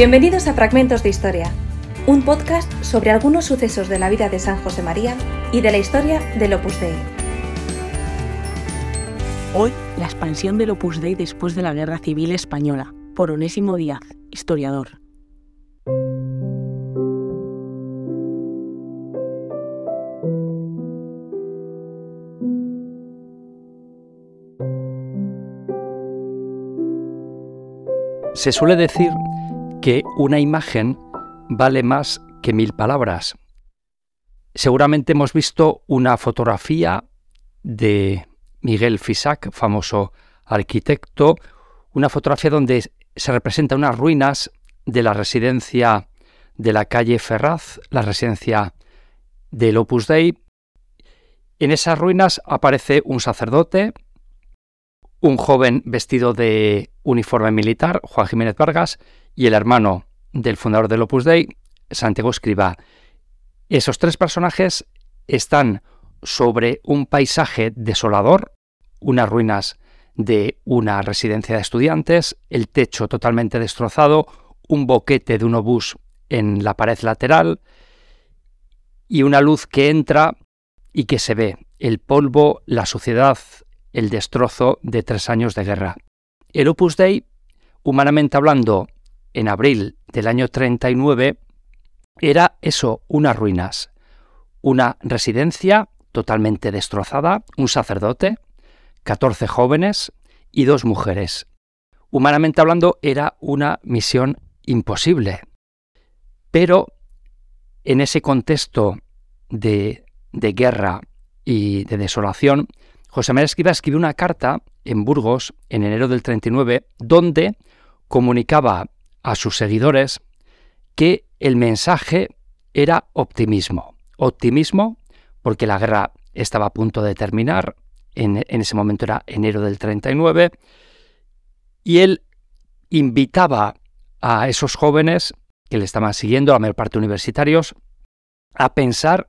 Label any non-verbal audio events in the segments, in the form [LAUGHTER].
Bienvenidos a Fragmentos de Historia, un podcast sobre algunos sucesos de la vida de San José María y de la historia del Opus Dei. Hoy, la expansión del Opus Dei después de la Guerra Civil Española, por Onésimo Díaz, historiador. Se suele decir que una imagen vale más que mil palabras. Seguramente hemos visto una fotografía de Miguel Fisac, famoso arquitecto, una fotografía donde se representan unas ruinas de la residencia de la calle Ferraz, la residencia del Opus Dei. En esas ruinas aparece un sacerdote, un joven vestido de uniforme militar, Juan Jiménez Vargas, y el hermano del fundador del Opus Dei, Santiago Escribá. Esos tres personajes están sobre un paisaje desolador, unas ruinas de una residencia de estudiantes, el techo totalmente destrozado, un boquete de un obús en la pared lateral y una luz que entra y que se ve, el polvo, la suciedad, el destrozo de tres años de guerra. El Opus Dei, humanamente hablando, en abril del año 39, era eso, unas ruinas, una residencia totalmente destrozada, un sacerdote, 14 jóvenes y dos mujeres. Humanamente hablando, era una misión imposible. Pero en ese contexto de, de guerra y de desolación, José María Escriba escribió una carta en Burgos en enero del 39 donde comunicaba a sus seguidores que el mensaje era optimismo. Optimismo porque la guerra estaba a punto de terminar, en, ese momento era enero del 39, y él invitaba a esos jóvenes que le estaban siguiendo, la mayor parte universitarios, a pensar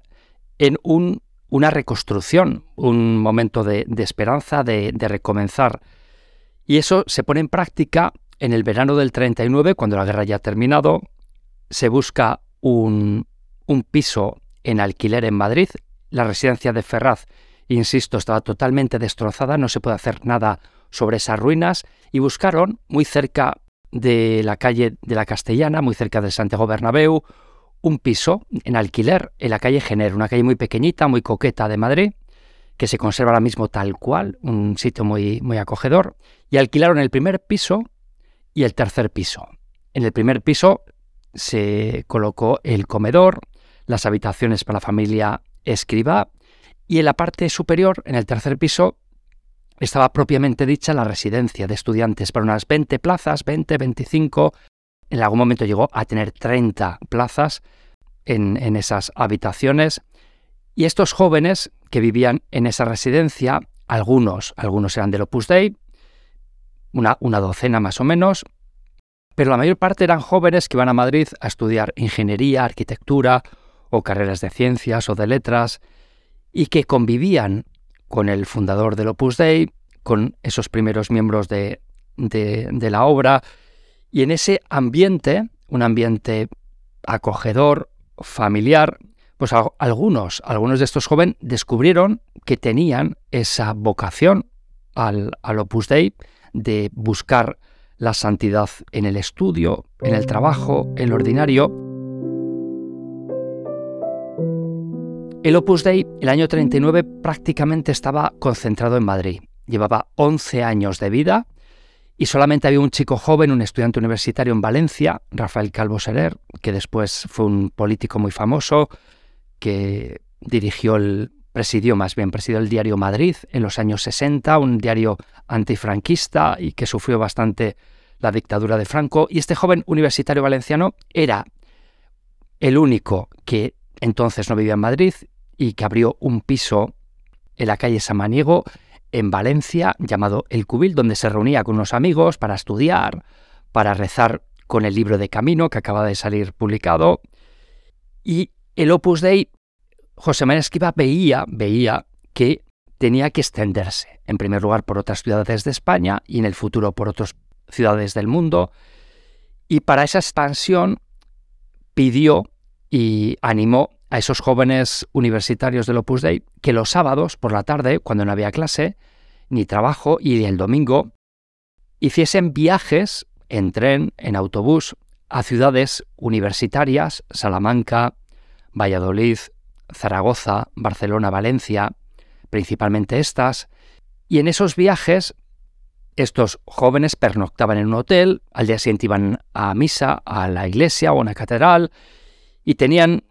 en un, una reconstrucción, un momento de, esperanza, de, recomenzar. Y eso se pone en práctica en el verano del 39, cuando la guerra ya ha terminado, se busca un, un piso en alquiler en Madrid. La residencia de Ferraz, insisto, estaba totalmente destrozada, no se puede hacer nada sobre esas ruinas y buscaron muy cerca de la calle de la Castellana, muy cerca de Santiago Bernabéu, un piso en alquiler en la calle Gener, una calle muy pequeñita, muy coqueta de Madrid, que se conserva ahora mismo tal cual, un sitio muy, muy acogedor, y alquilaron el primer piso y el tercer piso. En el primer piso se colocó el comedor, las habitaciones para la familia escriba y en la parte superior, en el tercer piso, estaba propiamente dicha la residencia de estudiantes para unas 20 plazas, 20, 25. En algún momento llegó a tener 30 plazas en, esas habitaciones. Y estos jóvenes que vivían en esa residencia, algunos, algunos eran del Opus Dei, una, docena más o menos, pero la mayor parte eran jóvenes que iban a Madrid a estudiar ingeniería, arquitectura o carreras de ciencias o de letras y que convivían con el fundador del Opus Dei, con esos primeros miembros de, la obra, y en ese ambiente, un ambiente acogedor, familiar, pues algunos, algunos de estos jóvenes descubrieron que tenían esa vocación al, al Opus Dei de buscar la santidad en el estudio, en el trabajo, en lo ordinario. El Opus Dei, el año 39, prácticamente estaba concentrado en Madrid. Llevaba 11 años de vida y solamente había un chico joven, un estudiante universitario en Valencia, Rafael Calvo Serer, que después fue un político muy famoso, que dirigió el presidió más bien, presidió el diario Madrid en los años 60, un diario antifranquista y que sufrió bastante la dictadura de Franco. Y este joven universitario valenciano era el único que entonces no vivía en Madrid y que abrió un piso en la calle Samaniego, en Valencia, llamado El Cubil, donde se reunía con unos amigos para estudiar, para rezar con el libro de Camino que acaba de salir publicado. Y el Opus Dei José María Esquiva veía, veía que tenía que extenderse, en primer lugar por otras ciudades de España y en el futuro por otras ciudades del mundo, Y para esa expansión pidió y animó a esos jóvenes universitarios del Opus Dei que los sábados por la tarde, cuando no había clase ni trabajo, y el domingo hiciesen viajes en tren, en autobús, a ciudades universitarias, Salamanca, Valladolid, Zaragoza, Barcelona, Valencia, principalmente estas, y en esos viajes estos jóvenes pernoctaban en un hotel, al día siguiente iban a misa, a la iglesia o a una catedral, y tenían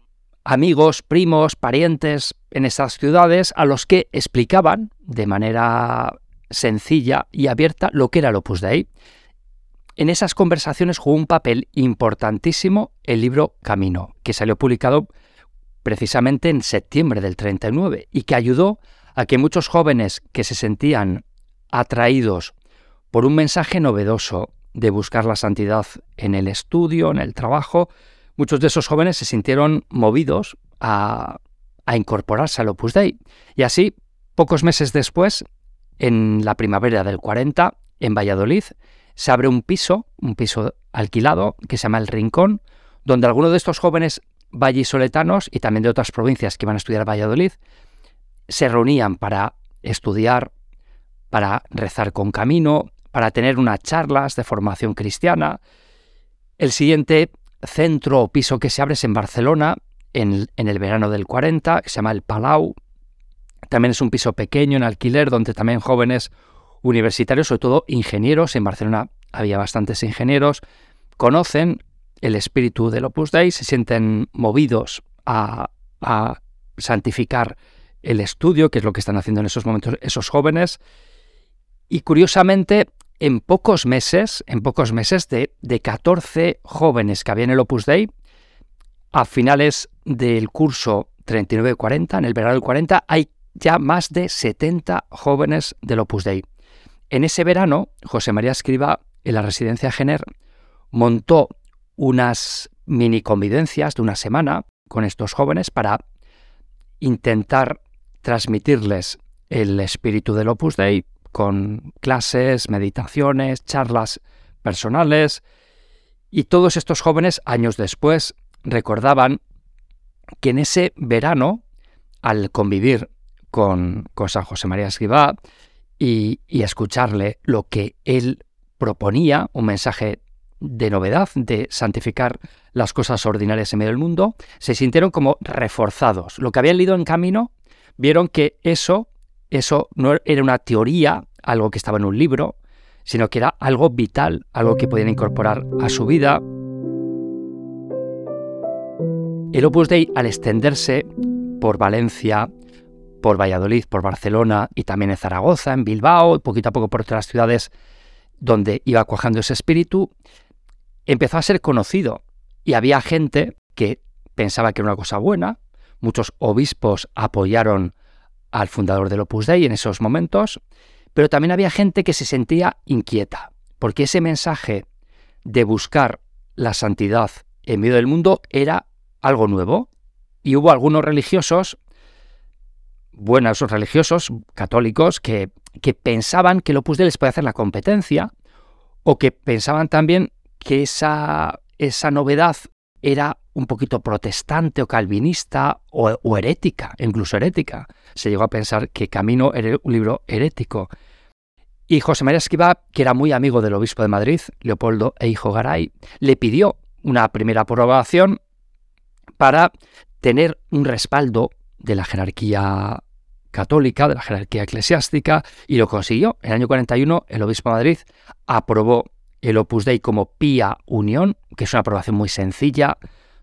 amigos, primos, parientes en esas ciudades a los que explicaban de manera sencilla y abierta lo que era el Opus Dei. En esas conversaciones jugó un papel importantísimo el libro Camino, que salió publicado precisamente en septiembre del 39 y que ayudó a que muchos jóvenes que se sentían atraídos por un mensaje novedoso de buscar la santidad en el estudio, en el trabajo, muchos de esos jóvenes se sintieron movidos a, incorporarse al Opus Dei. Y así, pocos meses después, en la primavera del 40, en Valladolid, se abre un piso, un piso alquilado, que se llama El Rincón, donde algunos de estos jóvenes vallisoletanos y también de otras provincias que iban a estudiar a Valladolid se reunían para estudiar, para rezar con camino, para tener unas charlas de formación cristiana. El siguiente centro o piso que se abre es en Barcelona, en, el verano del 40, que se llama el Palau. También es un piso pequeño en alquiler, donde también jóvenes universitarios, sobre todo ingenieros, en Barcelona había bastantes ingenieros, conocen el espíritu del Opus Dei, se sienten movidos a, a santificar el estudio, que es lo que están haciendo en esos momentos esos jóvenes. Y curiosamente, en pocos meses, en pocos meses de, de 14 jóvenes que había en el Opus Dei, a finales del curso 39-40, en el verano del 40, hay ya más de 70 jóvenes del Opus Dei. En ese verano, José María Escriba, en la residencia Gener, montó unas mini convivencias de una semana con estos jóvenes para intentar transmitirles el espíritu del Opus Dei, con clases, meditaciones, charlas personales. Y todos estos jóvenes, años después, recordaban que en ese verano, al convivir con, San José María Escribá y, y escucharle lo que él proponía, un mensaje de novedad, de santificar las cosas ordinarias en medio del mundo, se sintieron como reforzados. Lo que habían leído en camino, vieron que eso eso no era una teoría, algo que estaba en un libro, sino que era algo vital, algo que podían incorporar a su vida. El Opus Dei, al extenderse por Valencia, por Valladolid, por Barcelona y también en Zaragoza, en Bilbao, poquito a poco por otras ciudades donde iba cuajando ese espíritu, empezó a ser conocido y había gente que pensaba que era una cosa buena, muchos obispos apoyaron al fundador del Opus Dei en esos momentos, pero también había gente que se sentía inquieta, porque ese mensaje de buscar la santidad en medio del mundo era algo nuevo, y hubo algunos religiosos, buenos religiosos, católicos, que, que pensaban que el Opus Dei les podía hacer la competencia, o que pensaban también que esa, esa novedad era un poquito protestante o calvinista o, herética, incluso herética. Se llegó a pensar que Camino era un libro herético. Y José María Esquiva, que era muy amigo del obispo de Madrid, Leopoldo e Hijo Garay, le pidió una primera aprobación para tener un respaldo de la jerarquía católica, de la jerarquía eclesiástica, y lo consiguió. En el año 41 el obispo de Madrid aprobó el Opus Dei como Pía Unión, que es una aprobación muy sencilla,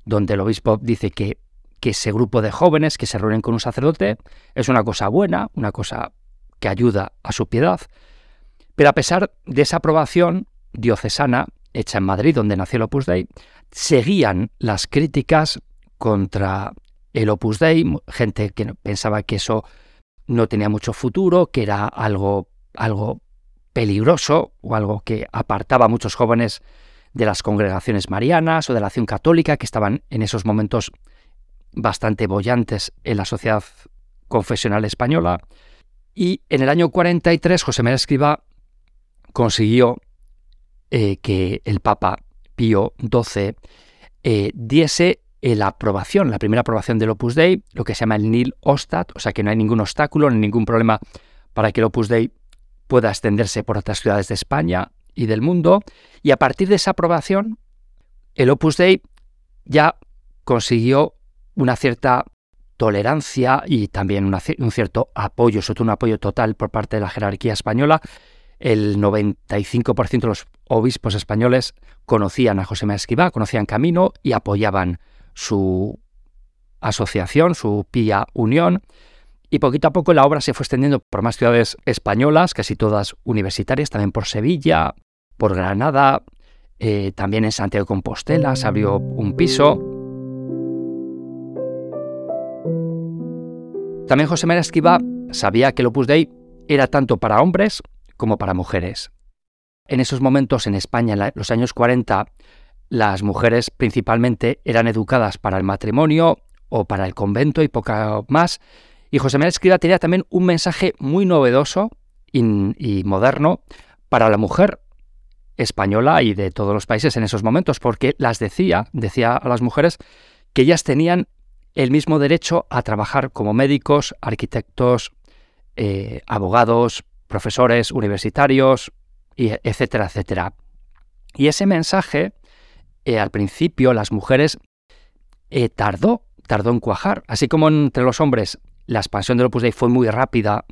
donde el obispo dice que, que ese grupo de jóvenes que se reúnen con un sacerdote es una cosa buena, una cosa que ayuda a su piedad. Pero a pesar de esa aprobación diocesana hecha en Madrid, donde nació el Opus Dei, seguían las críticas contra el Opus Dei, gente que pensaba que eso no tenía mucho futuro, que era algo, algo peligroso o algo que apartaba a muchos jóvenes de las congregaciones marianas o de la acción católica que estaban en esos momentos bastante bollantes en la sociedad confesional española. Y en el año 43 José María Escriba consiguió eh, que el Papa Pío XII eh, diese la aprobación, la primera aprobación del Opus Dei, lo que se llama el Nil Ostat, o sea que no hay ningún obstáculo ni ningún problema para que el Opus Dei pueda extenderse por otras ciudades de España y del mundo. Y a partir de esa aprobación, el Opus Dei ya consiguió una cierta tolerancia y también un cierto apoyo, sobre todo un apoyo total por parte de la jerarquía española. El 95% de los obispos españoles conocían a José María Escribá, conocían Camino y apoyaban su asociación, su Pía Unión. Y poquito a poco la obra se fue extendiendo por más ciudades españolas, casi todas universitarias, también por Sevilla, por Granada, eh, también en Santiago de Compostela se abrió un piso. También José María Esquiva sabía que el Opus Dei era tanto para hombres como para mujeres. En esos momentos en España, en los años 40, las mujeres principalmente eran educadas para el matrimonio o para el convento y poca más. Y José María Escriba tenía también un mensaje muy novedoso y moderno para la mujer española y de todos los países en esos momentos, porque las decía, decía a las mujeres que ellas tenían el mismo derecho a trabajar como médicos, arquitectos, eh, abogados, profesores universitarios, y etcétera, etcétera. Y ese mensaje, eh, al principio, las mujeres eh, tardó, tardó en cuajar. Así como entre los hombres la expansión del Opus Dei fue muy rápida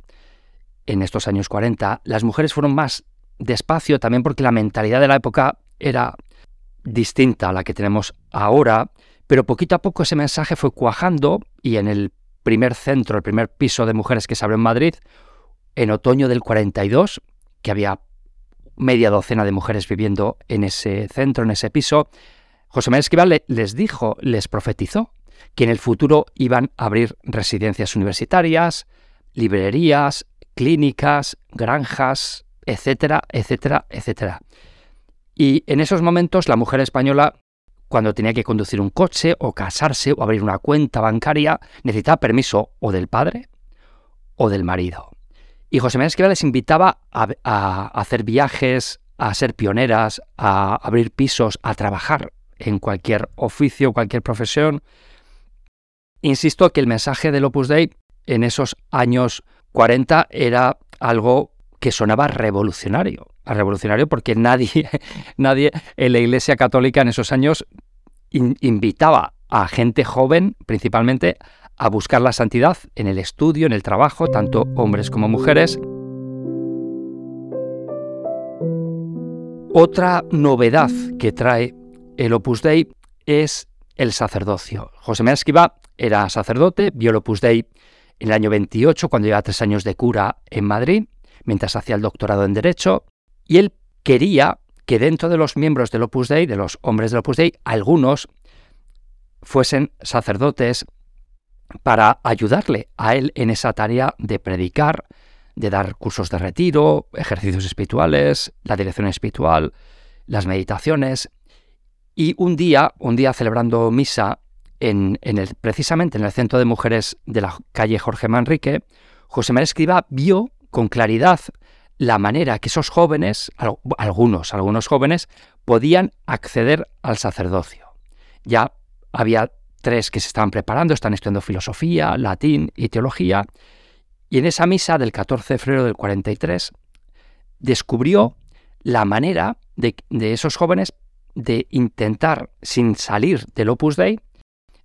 en estos años 40, las mujeres fueron más despacio, también porque la mentalidad de la época era distinta a la que tenemos ahora, pero poquito a poco ese mensaje fue cuajando y en el primer centro, el primer piso de mujeres que se abrió en Madrid, en otoño del 42, que había media docena de mujeres viviendo en ese centro, en ese piso, José María Esquivel les dijo, les profetizó, que en el futuro iban a abrir residencias universitarias, librerías, clínicas, granjas, etcétera, etcétera, etcétera. Y en esos momentos la mujer española, cuando tenía que conducir un coche o casarse o abrir una cuenta bancaria, necesitaba permiso o del padre o del marido. Y José María Esquivel les invitaba a, a hacer viajes, a ser pioneras, a abrir pisos, a trabajar en cualquier oficio, cualquier profesión. Insisto que el mensaje del Opus Dei en esos años 40 era algo que sonaba revolucionario. revolucionario porque nadie, [LAUGHS] nadie en la Iglesia Católica en esos años invitaba a gente joven, principalmente, a buscar la santidad en el estudio, en el trabajo, tanto hombres como mujeres. Otra novedad que trae el Opus Dei es el sacerdocio. José María Esquiva era sacerdote, vio el Opus Dei en el año 28, cuando llevaba tres años de cura en Madrid, mientras hacía el doctorado en Derecho, y él quería que dentro de los miembros del Opus Dei, de los hombres del Opus Dei, algunos fuesen sacerdotes para ayudarle a él en esa tarea de predicar, de dar cursos de retiro, ejercicios espirituales, la dirección espiritual, las meditaciones. Y un día, un día celebrando misa en, el, precisamente en el centro de mujeres de la calle Jorge Manrique, José María Escriba vio con claridad la manera que esos jóvenes, algunos, algunos jóvenes, podían acceder al sacerdocio. Ya había tres que se estaban preparando, están estudiando filosofía, latín y teología, y en esa misa del 14 de febrero del 43 descubrió la manera de, de esos jóvenes de intentar, sin salir del Opus Dei,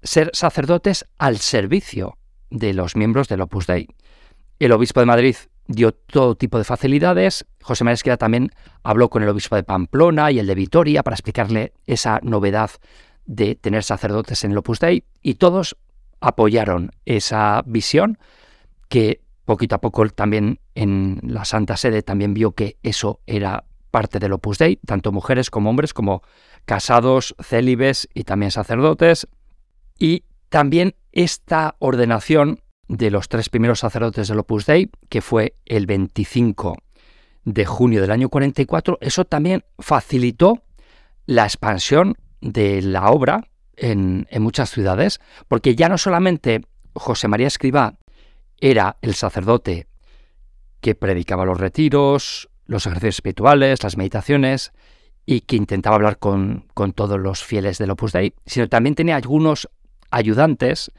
ser sacerdotes al servicio de los miembros del Opus Dei. El obispo de Madrid dio todo tipo de facilidades. José María Esqueda también habló con el obispo de Pamplona y el de Vitoria para explicarle esa novedad de tener sacerdotes en el Opus Dei y todos apoyaron esa visión que poquito a poco también en la Santa Sede también vio que eso era parte del Opus Dei, tanto mujeres como hombres, como casados, célibes y también sacerdotes. Y también esta ordenación de los tres primeros sacerdotes del Opus Dei, que fue el 25 de junio del año 44, eso también facilitó la expansión de la obra en, muchas ciudades, porque ya no solamente José María Escribá era el sacerdote que predicaba los retiros, los ejercicios espirituales, las meditaciones, y que intentaba hablar con, con todos los fieles del Opus Dei, sino también tenía algunos ayudantes,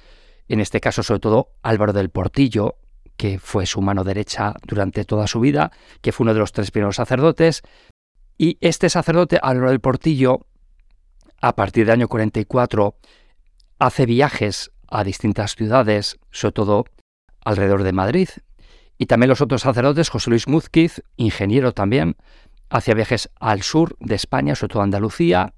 en este caso sobre todo Álvaro del Portillo, que fue su mano derecha durante toda su vida, que fue uno de los tres primeros sacerdotes, y este sacerdote, Álvaro del Portillo, a partir del año 44, hace viajes a distintas ciudades, sobre todo alrededor de Madrid, y también los otros sacerdotes, José Luis Múzquiz, ingeniero también, hacía viajes al sur de España, sobre todo Andalucía,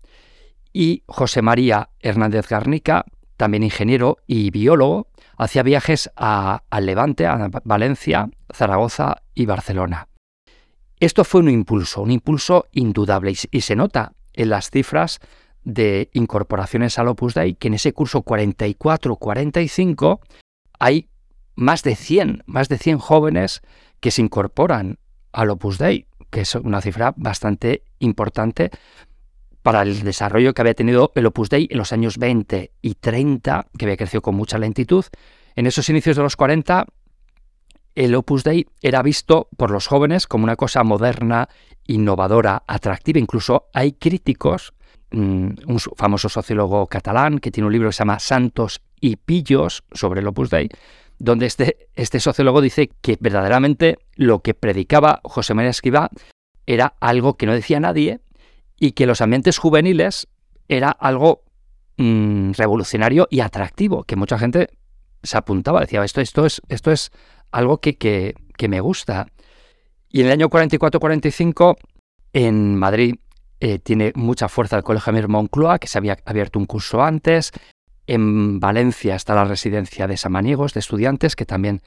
y José María Hernández Garnica, también ingeniero y biólogo, hacía viajes a, al Levante, a Valencia, Zaragoza y Barcelona. Esto fue un impulso, un impulso indudable y, se nota en las cifras de incorporaciones al Opus Dei que en ese curso 44-45 hay más de 100, más de 100 jóvenes que se incorporan al Opus Dei, que es una cifra bastante importante para el desarrollo que había tenido el Opus Dei en los años 20 y 30, que había crecido con mucha lentitud. En esos inicios de los 40, el Opus Dei era visto por los jóvenes como una cosa moderna, innovadora, atractiva. Incluso hay críticos, mm, un famoso sociólogo catalán que tiene un libro que se llama Santos y Pillos sobre el Opus Dei, donde este, este sociólogo dice que verdaderamente lo que predicaba José María Escribá era algo que no decía nadie, y que los ambientes juveniles era algo mm, revolucionario y atractivo, que mucha gente se apuntaba, decía, esto, esto, es, esto es algo que, que, me gusta. Y en el año 44-45, en Madrid, eh, tiene mucha fuerza el Colegio Amir Moncloa, que se había abierto un curso antes. En Valencia está la residencia de Samaniegos, de estudiantes, que también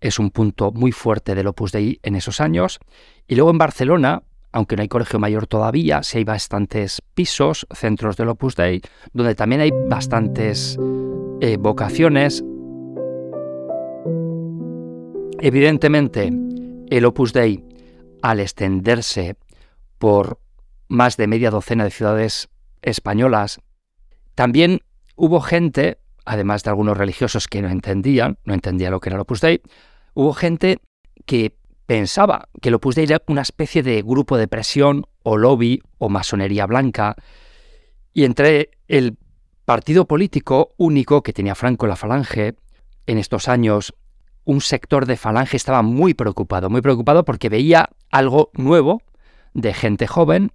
es un punto muy fuerte del Opus Dei en esos años. Y luego en Barcelona, aunque no hay colegio mayor todavía, sí hay bastantes pisos, centros del Opus Dei, donde también hay bastantes eh, vocaciones. Evidentemente, el Opus Dei, al extenderse por más de media docena de ciudades españolas, también hubo gente, además de algunos religiosos que no entendían, no entendían lo que era el Opus Dei, hubo gente que pensaba que el Opus Dei era una especie de grupo de presión o lobby o masonería blanca, y entre el partido político único que tenía Franco la Falange, en estos años un sector de Falange estaba muy preocupado, muy preocupado porque veía algo nuevo de gente joven,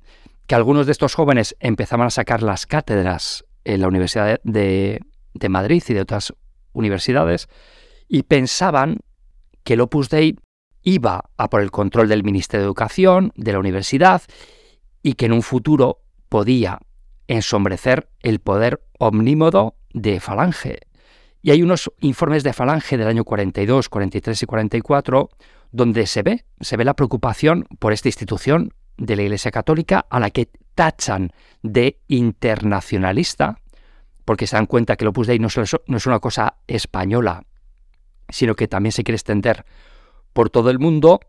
que algunos de estos jóvenes empezaban a sacar las cátedras en la Universidad de, de Madrid y de otras universidades, y pensaban que el Opus Dei iba a por el control del Ministerio de Educación, de la universidad, y que en un futuro podía ensombrecer el poder omnímodo de Falange. Y hay unos informes de Falange del año 42, 43 y 44 donde se ve, se ve la preocupación por esta institución de la Iglesia Católica a la que tachan de internacionalista, porque se dan cuenta que el Opus Dei no es una cosa española, sino que también se quiere extender por todo el mundo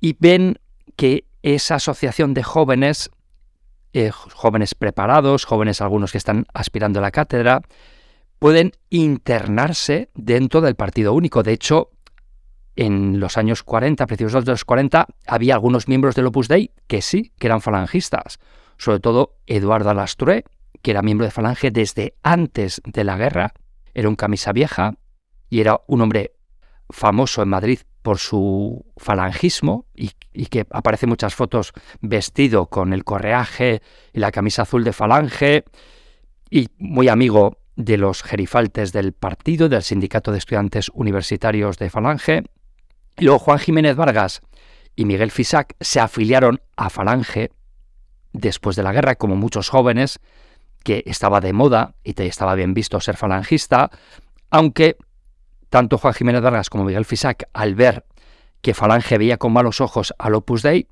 y ven que esa asociación de jóvenes, eh, jóvenes preparados, jóvenes algunos que están aspirando a la cátedra, pueden internarse dentro del partido único. De hecho, en los años 40, principios de los 40, había algunos miembros del Opus Dei que sí, que eran falangistas. Sobre todo Eduardo Alastre, que era miembro de Falange desde antes de la guerra, era un camisa vieja y era un hombre famoso en Madrid por su falangismo y, que aparece muchas fotos vestido con el correaje y la camisa azul de falange y muy amigo de los gerifaltes del partido, del Sindicato de Estudiantes Universitarios de Falange. Luego Juan Jiménez Vargas y Miguel Fisac se afiliaron a Falange después de la guerra, como muchos jóvenes, que estaba de moda y te estaba bien visto ser falangista, aunque tanto Juan Jiménez Vargas como Miguel Fisac, al ver que Falange veía con malos ojos al Opus Dei,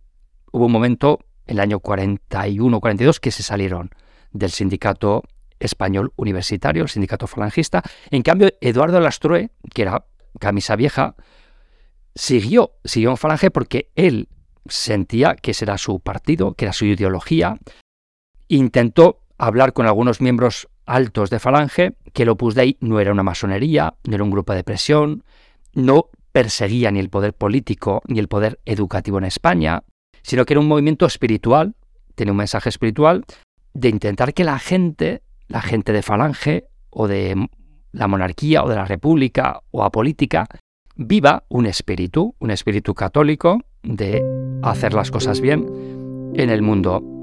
hubo un momento, en el año 41-42, que se salieron del sindicato español universitario, el sindicato falangista. En cambio, Eduardo Lastrue, que era camisa vieja, siguió, siguió en Falange porque él sentía que ese era su partido, que era su ideología. Intentó hablar con algunos miembros altos de Falange que el Opus Dei no era una masonería, no era un grupo de presión, no perseguía ni el poder político ni el poder educativo en España, sino que era un movimiento espiritual, tenía un mensaje espiritual de intentar que la gente, la gente de Falange o de la monarquía o de la república o a política, viva un espíritu, un espíritu católico de hacer las cosas bien en el mundo.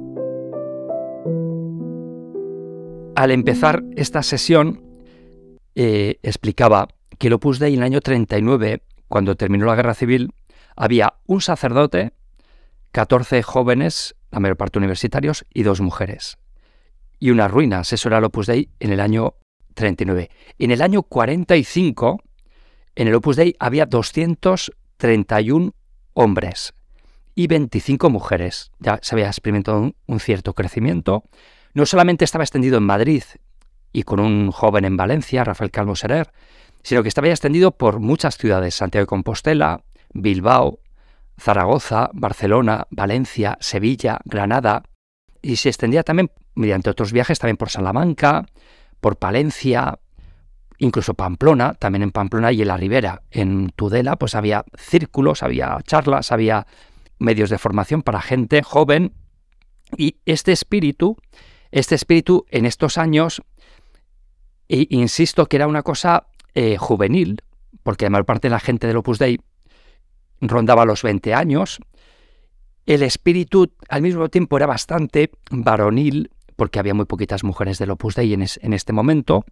Al empezar esta sesión, eh, explicaba que el Opus Dei en el año 39, cuando terminó la guerra civil, había un sacerdote, 14 jóvenes, la mayor parte universitarios, y dos mujeres. Y unas ruinas, eso era el Opus Dei en el año 39. En el año 45, en el Opus Dei había 231 hombres y 25 mujeres. Ya se había experimentado un, cierto crecimiento. No solamente estaba extendido en Madrid y con un joven en Valencia, Rafael Calvo Serer, sino que estaba extendido por muchas ciudades, Santiago de Compostela, Bilbao, Zaragoza, Barcelona, Valencia, Sevilla, Granada, y se extendía también, mediante otros viajes, también por Salamanca, por Palencia, incluso Pamplona, también en Pamplona y en la Ribera. En Tudela pues había círculos, había charlas, había medios de formación para gente joven y este espíritu, este espíritu en estos años, e insisto que era una cosa eh, juvenil, porque la mayor parte de la gente del Opus Dei rondaba los 20 años, el espíritu al mismo tiempo era bastante varonil, porque había muy poquitas mujeres del Opus Dei en, en este momento,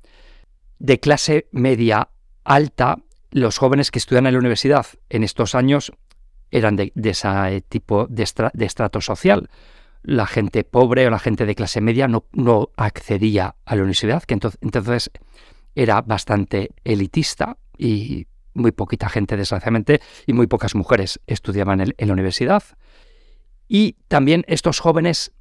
de clase media alta, los jóvenes que estudian en la universidad en estos años eran de, ese tipo de, estrato social. La gente pobre o la gente de clase media no, no accedía a la universidad, que entonces, entonces era bastante elitista y muy poquita gente, desgraciadamente, y muy pocas mujeres estudiaban en, en la universidad. Y también estos jóvenes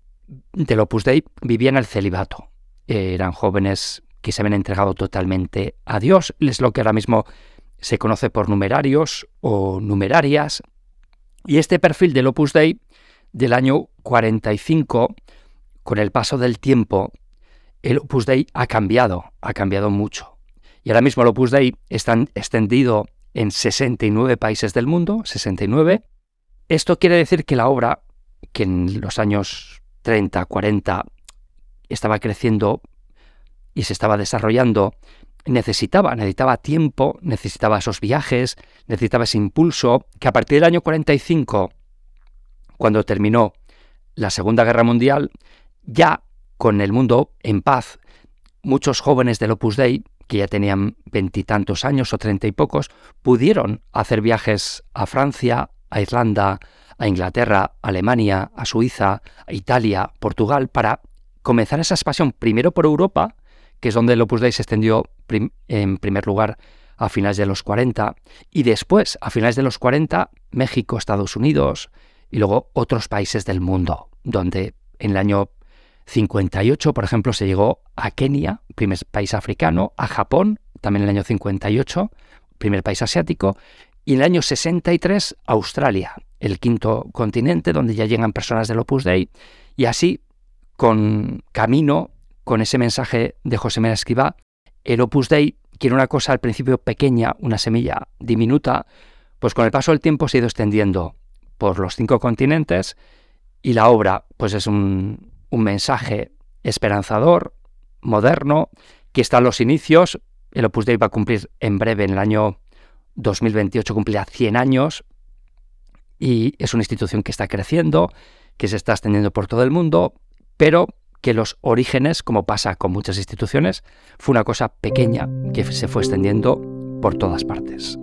del Opus Dei vivían el celibato. Eran jóvenes que se habían entregado totalmente a Dios. Es lo que ahora mismo se conoce por numerarios o numerarias. Y este perfil del Opus Dei del año 45, con el paso del tiempo, el Opus Dei ha cambiado, ha cambiado mucho. Y ahora mismo el Opus Dei está extendido en 69 países del mundo, 69. Esto quiere decir que la obra, que en los años 30, 40 estaba creciendo y se estaba desarrollando, necesitaba, necesitaba tiempo, necesitaba esos viajes, necesitaba ese impulso, que a partir del año 45, cuando terminó la Segunda Guerra Mundial, ya con el mundo en paz, muchos jóvenes del Opus Dei, que ya tenían veintitantos años o treinta y pocos, pudieron hacer viajes a Francia, a Irlanda, a Inglaterra, a Alemania, a Suiza, a Italia, Portugal, para comenzar esa expansión primero por Europa, que es donde el Opus Dei se extendió en primer lugar a finales de los 40 y después, a finales de los 40, México, Estados Unidos y luego otros países del mundo, donde en el año 58, por ejemplo, se llegó a Kenia, primer país africano, a Japón, también en el año 58, primer país asiático, y en el año 63 Australia, el quinto continente donde ya llegan personas del Opus Dei, y así, con camino con ese mensaje de José Mera Escribá, el Opus Dei quiere una cosa al principio pequeña, una semilla diminuta, pues con el paso del tiempo se ha ido extendiendo por los cinco continentes y la obra pues es un, mensaje esperanzador, moderno, que está en los inicios. El Opus Dei va a cumplir en breve, en el año 2028, cumplirá 100 años y es una institución que está creciendo, que se está extendiendo por todo el mundo, pero que los orígenes, como pasa con muchas instituciones, fue una cosa pequeña que se fue extendiendo por todas partes.